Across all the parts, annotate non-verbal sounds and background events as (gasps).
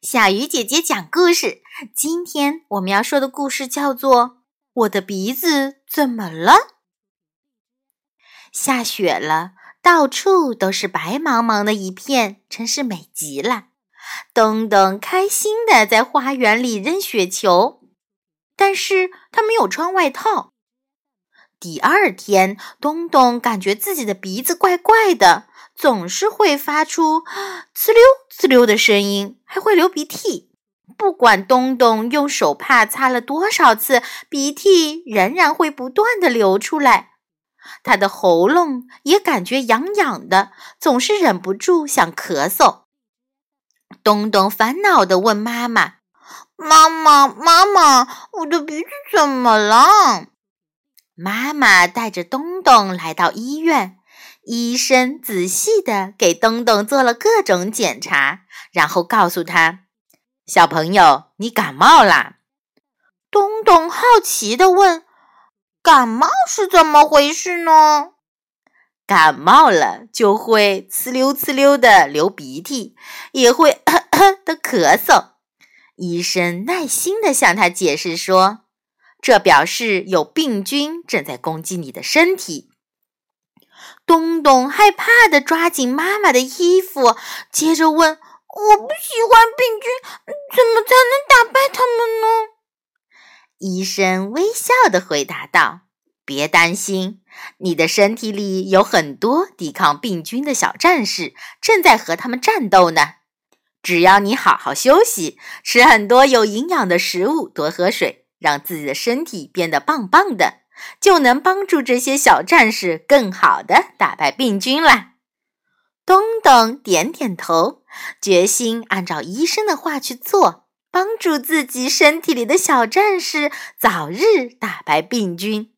小鱼姐姐讲故事。今天我们要说的故事叫做《我的鼻子怎么了》。下雪了，到处都是白茫茫的一片，真是美极了。东东开心的在花园里扔雪球，但是他没有穿外套。第二天，东东感觉自己的鼻子怪怪的。总是会发出 (gasps) “呲溜呲溜”的声音，还会流鼻涕。不管东东用手帕擦了多少次，鼻涕仍然会不断的流出来。他的喉咙也感觉痒痒的，总是忍不住想咳嗽。东东烦恼地问妈妈：“妈妈，妈妈，我的鼻子怎么了？”妈妈带着东东来到医院。医生仔细地给东东做了各种检查，然后告诉他：“小朋友，你感冒啦。”东东好奇地问：“感冒是怎么回事呢？”感冒了就会呲溜呲溜的流鼻涕，也会咳 (coughs) 咳的咳嗽。医生耐心地向他解释说：“这表示有病菌正在攻击你的身体。”东东害怕的抓紧妈妈的衣服，接着问：“我不喜欢病菌，怎么才能打败他们呢？”医生微笑的回答道：“别担心，你的身体里有很多抵抗病菌的小战士，正在和他们战斗呢。只要你好好休息，吃很多有营养的食物，多喝水，让自己的身体变得棒棒的。”就能帮助这些小战士更好的打败病菌了。东东点点头，决心按照医生的话去做，帮助自己身体里的小战士早日打败病菌。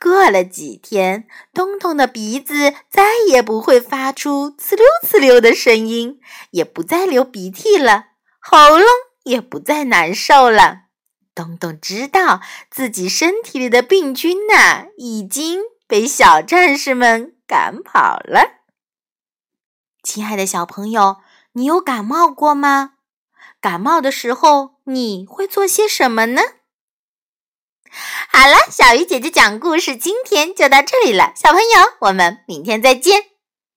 过了几天，东东的鼻子再也不会发出呲溜呲溜的声音，也不再流鼻涕了，喉咙也不再难受了。东东知道自己身体里的病菌呢，已经被小战士们赶跑了。亲爱的小朋友，你有感冒过吗？感冒的时候你会做些什么呢？好了，小鱼姐姐讲故事，今天就到这里了。小朋友，我们明天再见。